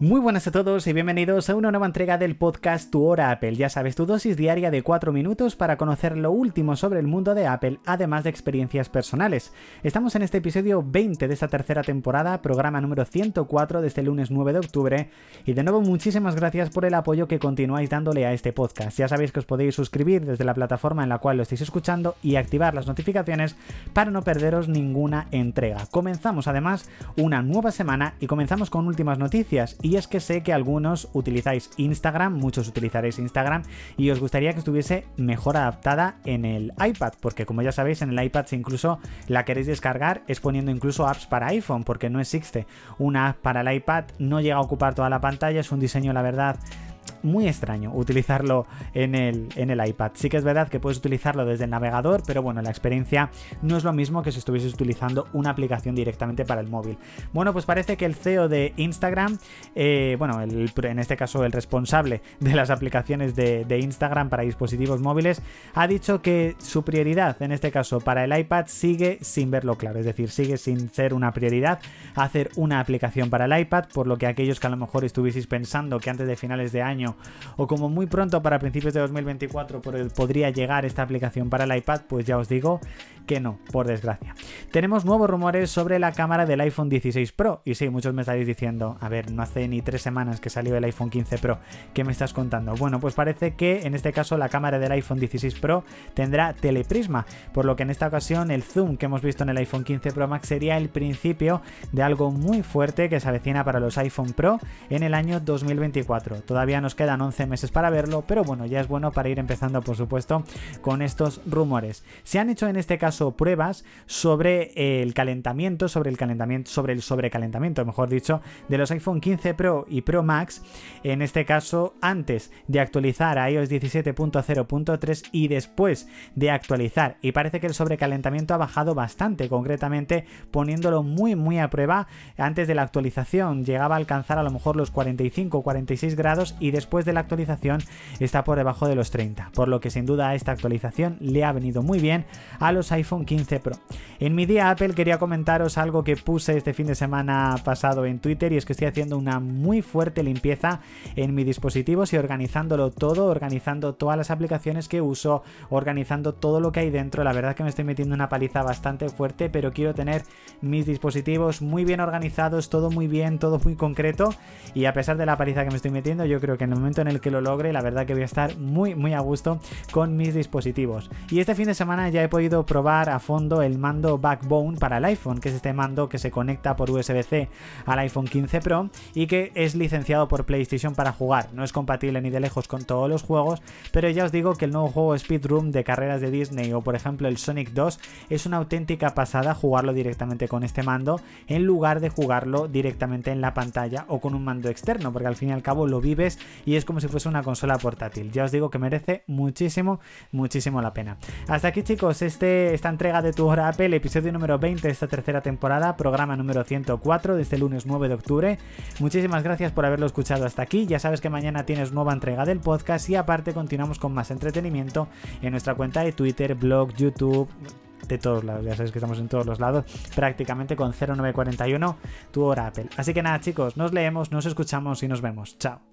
Muy buenas a todos y bienvenidos a una nueva entrega del podcast Tu Hora Apple. Ya sabes, tu dosis diaria de 4 minutos para conocer lo último sobre el mundo de Apple, además de experiencias personales. Estamos en este episodio 20 de esta tercera temporada, programa número 104 desde el lunes 9 de octubre. Y de nuevo, muchísimas gracias por el apoyo que continuáis dándole a este podcast. Ya sabéis que os podéis suscribir desde la plataforma en la cual lo estáis escuchando y activar las notificaciones para no perderos ninguna entrega. Comenzamos además una nueva semana y comenzamos con últimas noticias y es que sé que algunos utilizáis Instagram, muchos utilizaréis Instagram y os gustaría que estuviese mejor adaptada en el iPad, porque como ya sabéis en el iPad si incluso la queréis descargar es poniendo incluso apps para iPhone, porque no existe. Una app para el iPad, no llega a ocupar toda la pantalla, es un diseño la verdad muy extraño utilizarlo en el, en el iPad. Sí que es verdad que puedes utilizarlo desde el navegador, pero bueno, la experiencia no es lo mismo que si estuvieses utilizando una aplicación directamente para el móvil. Bueno, pues parece que el CEO de Instagram, eh, bueno, en este caso el responsable de las aplicaciones de, de Instagram para dispositivos móviles, ha dicho que su prioridad, en este caso para el iPad, sigue sin verlo claro, es decir, sigue sin ser una prioridad hacer una aplicación para el iPad, por lo que aquellos que a lo mejor estuvieseis pensando que antes de finales de año o como muy pronto para principios de 2024 podría llegar esta aplicación para el iPad, pues ya os digo que no, por desgracia. Tenemos nuevos rumores sobre la cámara del iPhone 16 Pro. Y sí, muchos me estáis diciendo, a ver, no hace ni tres semanas que salió el iPhone 15 Pro. ¿Qué me estás contando? Bueno, pues parece que en este caso la cámara del iPhone 16 Pro tendrá teleprisma, por lo que en esta ocasión el zoom que hemos visto en el iPhone 15 Pro Max sería el principio de algo muy fuerte que se avecina para los iPhone Pro en el año 2024. Todavía nos quedan 11 meses para verlo, pero bueno, ya es bueno para ir empezando, por supuesto, con estos rumores. Se han hecho en este caso pruebas sobre el calentamiento, sobre el calentamiento, sobre el sobrecalentamiento, mejor dicho, de los iPhone 15 Pro y Pro Max, en este caso antes de actualizar a iOS 17.0.3 y después de actualizar. Y parece que el sobrecalentamiento ha bajado bastante, concretamente poniéndolo muy muy a prueba antes de la actualización. Llegaba a alcanzar a lo mejor los 45 46 grados y después de la actualización está por debajo de los 30. Por lo que sin duda esta actualización le ha venido muy bien a los iPhone 15 Pro. En mi día Apple quería comentaros algo que puse este fin de semana pasado en Twitter y es que estoy haciendo una muy fuerte limpieza en mis dispositivos y organizándolo todo, organizando todas las aplicaciones que uso, organizando todo lo que hay dentro. La verdad que me estoy metiendo una paliza bastante fuerte, pero quiero tener mis dispositivos muy bien organizados, todo muy bien, todo muy concreto y a pesar de la paliza que me estoy metiendo, yo creo que en el momento en el que lo logre, la verdad que voy a estar muy muy a gusto con mis dispositivos. Y este fin de semana ya he podido probar a fondo el mando Backbone para el iPhone, que es este mando que se conecta por USB-C al iPhone 15 Pro y que es licenciado por PlayStation para jugar. No es compatible ni de lejos con todos los juegos, pero ya os digo que el nuevo juego Speedroom de carreras de Disney o por ejemplo el Sonic 2 es una auténtica pasada jugarlo directamente con este mando en lugar de jugarlo directamente en la pantalla o con un mando externo, porque al fin y al cabo lo vives y es como si fuese una consola portátil. Ya os digo que merece muchísimo, muchísimo la pena. Hasta aquí chicos, este, esta entrega de Tu Hora Apple, episodio número 20 de esta tercera temporada, programa número 104 de este lunes 9 de octubre. Muchísimas gracias por haberlo escuchado hasta aquí. Ya sabes que mañana tienes nueva entrega del podcast y aparte continuamos con más entretenimiento en nuestra cuenta de Twitter, blog, YouTube de todos lados. Ya sabes que estamos en todos los lados, prácticamente con 0941 tu hora Apple. Así que nada, chicos, nos leemos, nos escuchamos y nos vemos. Chao.